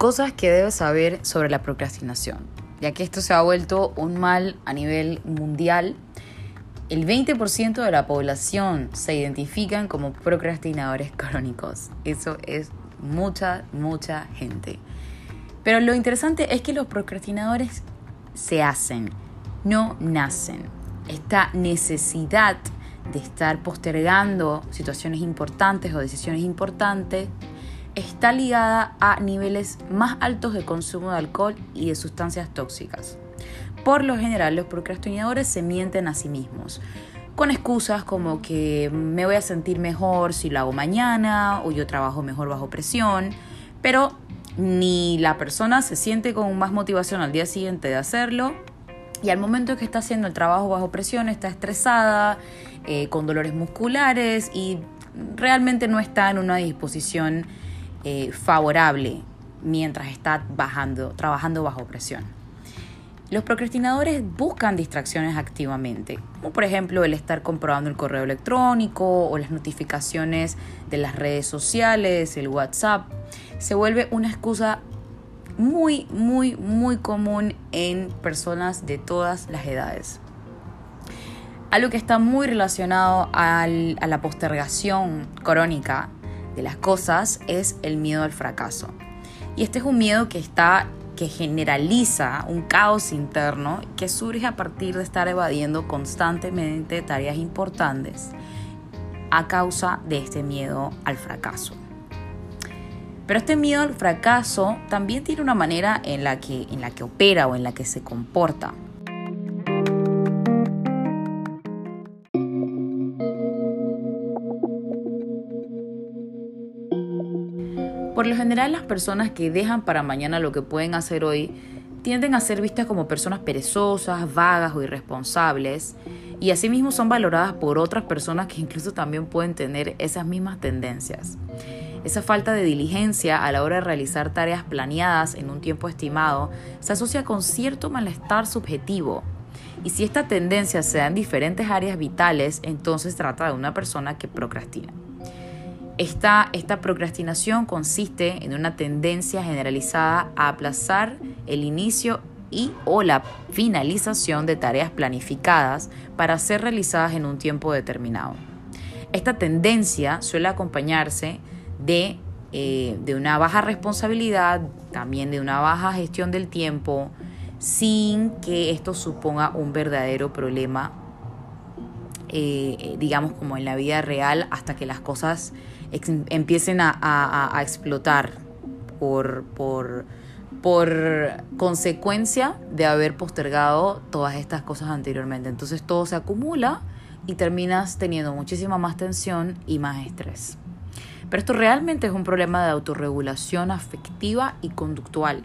Cosas que debes saber sobre la procrastinación, ya que esto se ha vuelto un mal a nivel mundial. El 20% de la población se identifican como procrastinadores crónicos. Eso es mucha, mucha gente. Pero lo interesante es que los procrastinadores se hacen, no nacen. Esta necesidad de estar postergando situaciones importantes o decisiones importantes está ligada a niveles más altos de consumo de alcohol y de sustancias tóxicas. Por lo general, los procrastinadores se mienten a sí mismos, con excusas como que me voy a sentir mejor si lo hago mañana o yo trabajo mejor bajo presión, pero ni la persona se siente con más motivación al día siguiente de hacerlo y al momento que está haciendo el trabajo bajo presión está estresada, eh, con dolores musculares y realmente no está en una disposición eh, favorable mientras está bajando, trabajando bajo presión. Los procrastinadores buscan distracciones activamente, como por ejemplo el estar comprobando el correo electrónico o las notificaciones de las redes sociales, el WhatsApp. Se vuelve una excusa muy, muy, muy común en personas de todas las edades. Algo que está muy relacionado a la postergación crónica de las cosas es el miedo al fracaso. Y este es un miedo que está que generaliza un caos interno que surge a partir de estar evadiendo constantemente tareas importantes a causa de este miedo al fracaso. Pero este miedo al fracaso también tiene una manera en la que, en la que opera o en la que se comporta. Por lo general las personas que dejan para mañana lo que pueden hacer hoy tienden a ser vistas como personas perezosas, vagas o irresponsables y asimismo son valoradas por otras personas que incluso también pueden tener esas mismas tendencias. Esa falta de diligencia a la hora de realizar tareas planeadas en un tiempo estimado se asocia con cierto malestar subjetivo. Y si esta tendencia se da en diferentes áreas vitales, entonces trata de una persona que procrastina. Esta, esta procrastinación consiste en una tendencia generalizada a aplazar el inicio y o la finalización de tareas planificadas para ser realizadas en un tiempo determinado. Esta tendencia suele acompañarse de, eh, de una baja responsabilidad, también de una baja gestión del tiempo, sin que esto suponga un verdadero problema, eh, digamos como en la vida real, hasta que las cosas empiecen a, explotar por, por, por consecuencia de haber postergado todas estas cosas anteriormente. Entonces todo se acumula y terminas teniendo muchísima más tensión y más estrés. Pero esto realmente es un problema de autorregulación afectiva y conductual.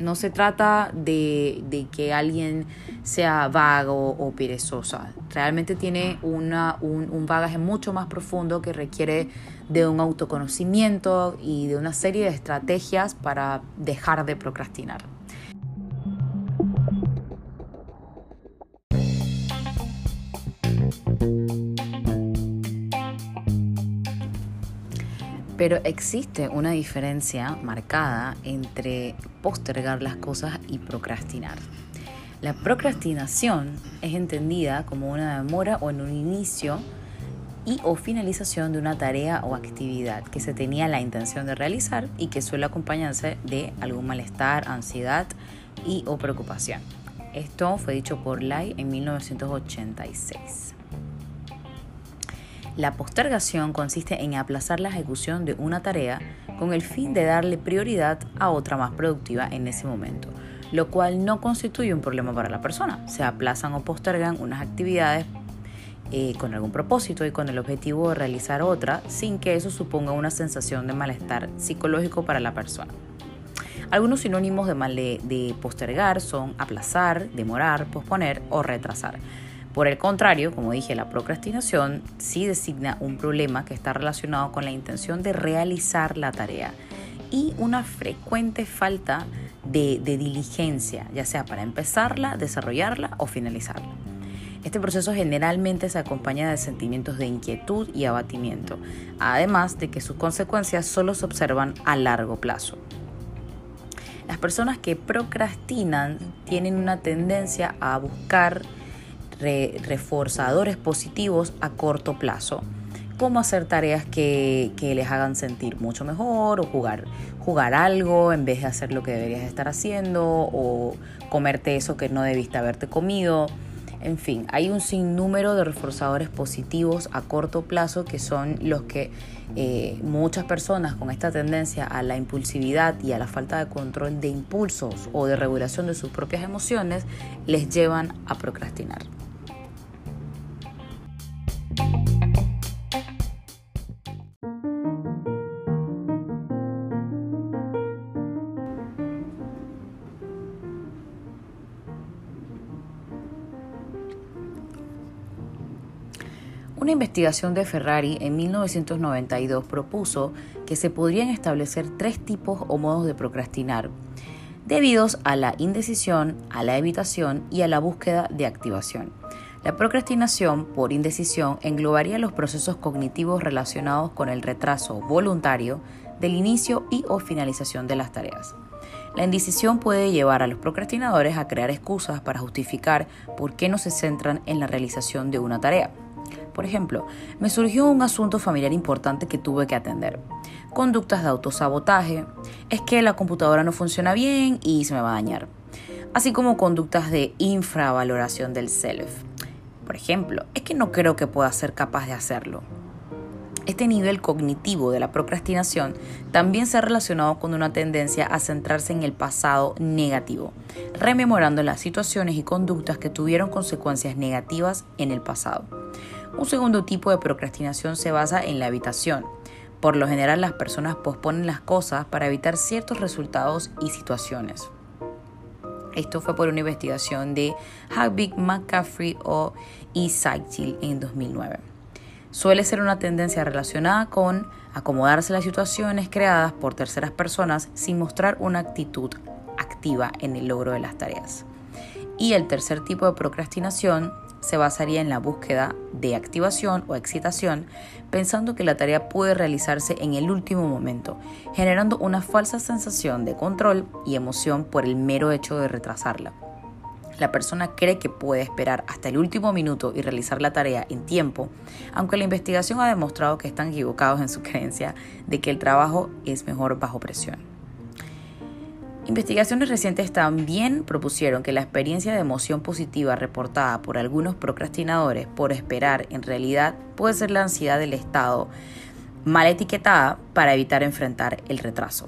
No se trata de, que alguien sea vago o perezosa. Realmente tiene una, un, un bagaje mucho más profundo que requiere de un autoconocimiento y de una serie de estrategias para dejar de procrastinar. Pero existe una diferencia marcada entre postergar las cosas y procrastinar. La procrastinación es entendida como una demora o en un inicio y o finalización de una tarea o actividad que se tenía la intención de realizar y que suele acompañarse de algún malestar, ansiedad y o preocupación. Esto fue dicho por Lai en 1986. La postergación consiste en aplazar la ejecución de una tarea con el fin de darle prioridad a otra más productiva en ese momento, lo cual no constituye un problema para la persona. Se aplazan o postergan unas actividades eh, con algún propósito y con el objetivo de realizar otra sin que eso suponga una sensación de malestar psicológico para la persona. Algunos sinónimos de, de postergar son aplazar, demorar, posponer o retrasar. Por el contrario, como dije, la procrastinación sí designa un problema que está relacionado con la intención de realizar la tarea y una frecuente falta de, diligencia, ya sea para empezarla, desarrollarla o finalizarla. Este proceso generalmente se acompaña de sentimientos de inquietud y abatimiento, además de que sus consecuencias solo se observan a largo plazo. Las personas que procrastinan tienen una tendencia a buscar reforzadores positivos a corto plazo como hacer tareas que, les hagan sentir mucho mejor o jugar, jugar algo en vez de hacer lo que deberías estar haciendo o comerte eso que no debiste haberte comido. En fin, hay un sinnúmero de reforzadores positivos a corto plazo que son los que eh, muchas personas con esta tendencia a la impulsividad y a la falta de control de impulsos o de regulación de sus propias emociones les llevan a procrastinar. Investigación de Ferrari en 1992 propuso que se podrían establecer tres tipos o modos de procrastinar, debidos a la indecisión, a la evitación y a la búsqueda de activación. La procrastinación por indecisión englobaría los procesos cognitivos relacionados con el retraso voluntario del inicio y o finalización de las tareas. La indecisión puede llevar a los procrastinadores a crear excusas para justificar por qué no se centran en la realización de una tarea. Por ejemplo, me surgió un asunto familiar importante que tuve que atender. Conductas de autosabotaje, es que la computadora no funciona bien y se me va a dañar. Así como conductas de infravaloración del self. Por ejemplo, es que no creo que pueda ser capaz de hacerlo. Este nivel cognitivo de la procrastinación también se ha relacionado con una tendencia a centrarse en el pasado negativo, rememorando las situaciones y conductas que tuvieron consecuencias negativas en el pasado. Un segundo tipo de procrastinación se basa en la evitación. Por lo general las personas posponen las cosas para evitar ciertos resultados y situaciones. Esto fue por una investigación de Havik, McCaffrey o e. en 2009. Suele ser una tendencia relacionada con acomodarse las situaciones creadas por terceras personas sin mostrar una actitud activa en el logro de las tareas. Y el tercer tipo de procrastinación se basaría en la búsqueda de activación o excitación, pensando que la tarea puede realizarse en el último momento, generando una falsa sensación de control y emoción por el mero hecho de retrasarla. La persona cree que puede esperar hasta el último minuto y realizar la tarea en tiempo, aunque la investigación ha demostrado que están equivocados en su creencia de que el trabajo es mejor bajo presión. Investigaciones recientes también propusieron que la experiencia de emoción positiva reportada por algunos procrastinadores por esperar en realidad puede ser la ansiedad del estado mal etiquetada para evitar enfrentar el retraso.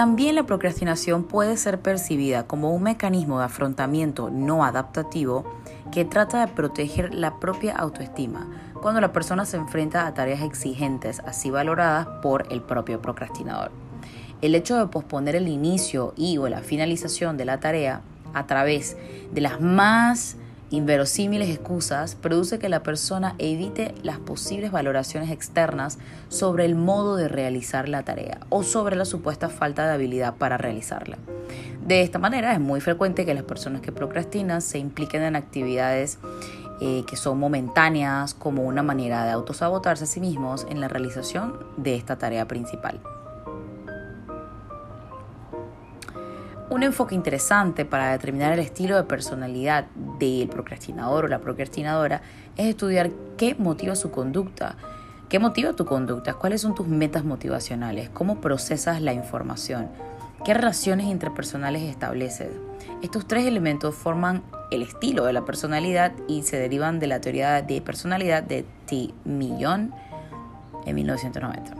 También la procrastinación puede ser percibida como un mecanismo de afrontamiento no adaptativo que trata de proteger la propia autoestima cuando la persona se enfrenta a tareas exigentes así valoradas por el propio procrastinador. El hecho de posponer el inicio y o la finalización de la tarea a través de las más inverosímiles excusas produce que la persona evite las posibles valoraciones externas sobre el modo de realizar la tarea o sobre la supuesta falta de habilidad para realizarla. De esta manera es muy frecuente que las personas que procrastinan se impliquen en actividades eh, que son momentáneas como una manera de autosabotarse a sí mismos en la realización de esta tarea principal. Un enfoque interesante para determinar el estilo de personalidad del procrastinador o la procrastinadora es estudiar qué motiva su conducta. ¿Qué motiva tu conducta? ¿Cuáles son tus metas motivacionales? ¿Cómo procesas la información? ¿Qué relaciones interpersonales estableces? Estos tres elementos forman el estilo de la personalidad y se derivan de la teoría de personalidad de T. Millon en 1990.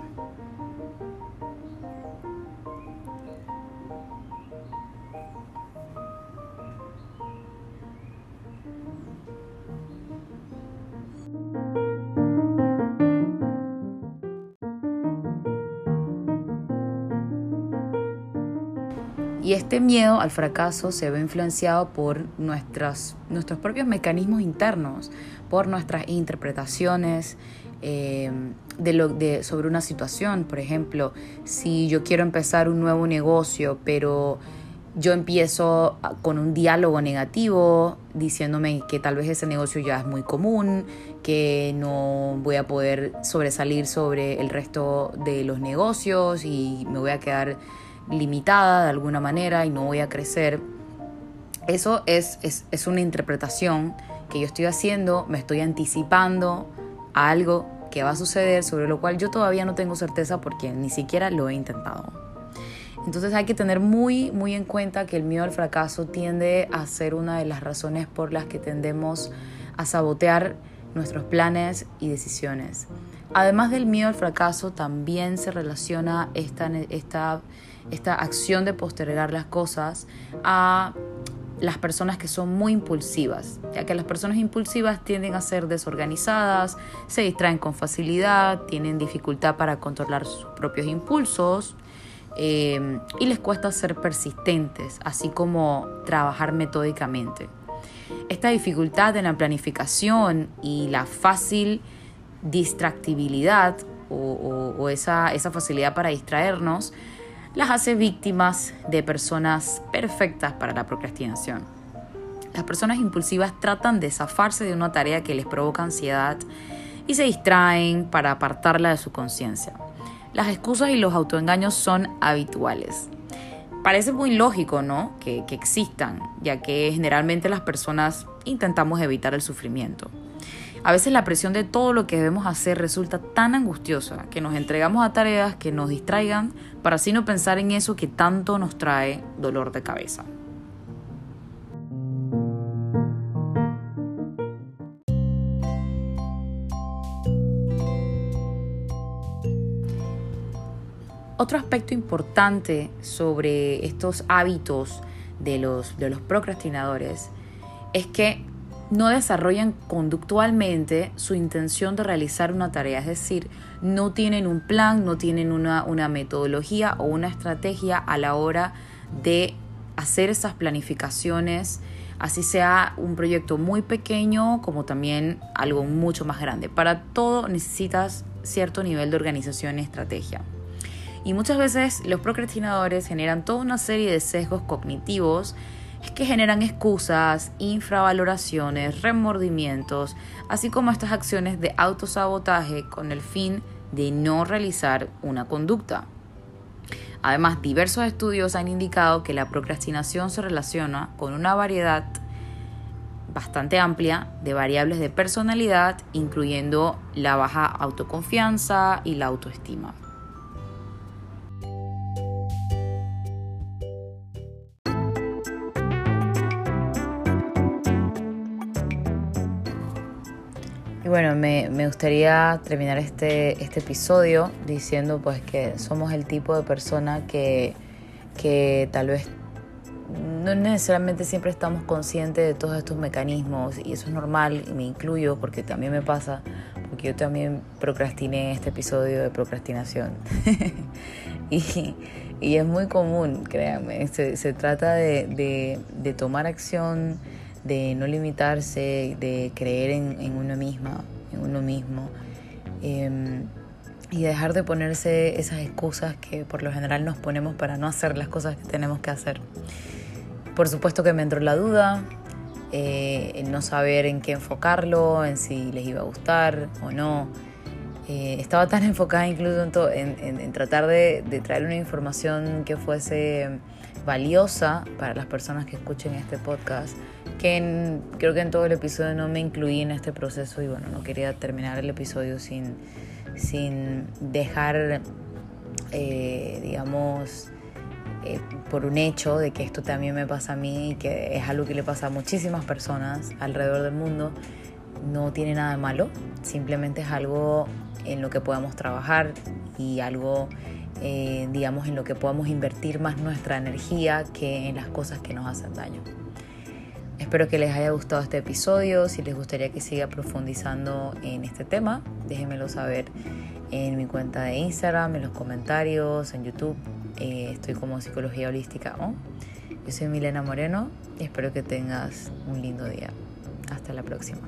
Este miedo al fracaso se ve influenciado por nuestros propios mecanismos internos, por nuestras interpretaciones eh, de lo, de, sobre una situación. Por ejemplo, si yo quiero empezar un nuevo negocio, pero yo empiezo con un diálogo negativo, diciéndome que tal vez ese negocio ya es muy común, que no voy a poder sobresalir sobre el resto de los negocios y me voy a quedar limitada de alguna manera y no voy a crecer. Eso es, es, es una interpretación que yo estoy haciendo, me estoy anticipando a algo que va a suceder, sobre lo cual yo todavía no tengo certeza porque ni siquiera lo he intentado. Entonces hay que tener muy, muy en cuenta que el miedo al fracaso tiende a ser una de las razones por las que tendemos a sabotear nuestros planes y decisiones. Además del miedo al fracaso, también se relaciona esta, esta, esta acción de postergar las cosas a las personas que son muy impulsivas, ya que las personas impulsivas tienden a ser desorganizadas, se distraen con facilidad, tienen dificultad para controlar sus propios impulsos eh, y les cuesta ser persistentes, así como trabajar metódicamente. Esta dificultad en la planificación y la fácil distractibilidad o, esa, facilidad para distraernos las hace víctimas de personas perfectas para la procrastinación. Las personas impulsivas tratan de zafarse de una tarea que les provoca ansiedad y se distraen para apartarla de su conciencia. Las excusas y los autoengaños son habituales. Parece muy lógico, ¿no? Que existan, ya que generalmente las personas intentamos evitar el sufrimiento. A veces la presión de todo lo que debemos hacer resulta tan angustiosa que nos entregamos a tareas que nos distraigan para así no pensar en eso que tanto nos trae dolor de cabeza. Otro aspecto importante sobre estos hábitos de los, de los procrastinadores es que no desarrollan conductualmente su intención de realizar una tarea, es decir, no tienen un plan, no tienen una, una metodología o una estrategia a la hora de hacer esas planificaciones, así sea un proyecto muy pequeño como también algo mucho más grande. Para todo necesitas cierto nivel de organización y estrategia. Y muchas veces los procrastinadores generan toda una serie de sesgos cognitivos que generan excusas, infravaloraciones, remordimientos, así como estas acciones de autosabotaje con el fin de no realizar una conducta. Además, diversos estudios han indicado que la procrastinación se relaciona con una variedad bastante amplia de variables de personalidad, incluyendo la baja autoconfianza y la autoestima. Bueno, me, gustaría terminar este, este episodio diciendo pues que somos el tipo de persona que, que tal vez no necesariamente siempre estamos conscientes de todos estos mecanismos y eso es normal y me incluyo porque también me pasa, porque yo también procrastiné este episodio de procrastinación. y, y, es muy común, créanme, se, se trata de, de, de tomar acción de no limitarse, de creer en, uno misma, en uno mismo. Em, y dejar de ponerse esas excusas que por lo general nos ponemos para no hacer las cosas que tenemos que hacer. Por supuesto que me entró la duda, eh, en no saber en qué enfocarlo, en si les iba a gustar o no. Eh, estaba tan enfocada incluso en, tratar de, de, traer una información que fuese valiosa para las personas que escuchen este podcast que creo que en todo el episodio no me incluí en este proceso y bueno, no quería terminar el episodio sin, sin dejar, eh, digamos, eh, por un hecho de que esto también me pasa a mí y que es algo que le pasa a muchísimas personas alrededor del mundo. No tiene nada de malo, simplemente es algo en lo que podamos trabajar y algo, eh, digamos, en lo que podamos invertir más nuestra energía que en las cosas que nos hacen daño. Espero que les haya gustado este episodio. Si les gustaría que siga profundizando en este tema, déjenmelo saber en mi cuenta de Instagram, en los comentarios, en YouTube. Eh, estoy como Psicología Holística Yo soy Milena Moreno y espero que tengas un lindo día. Hasta la próxima.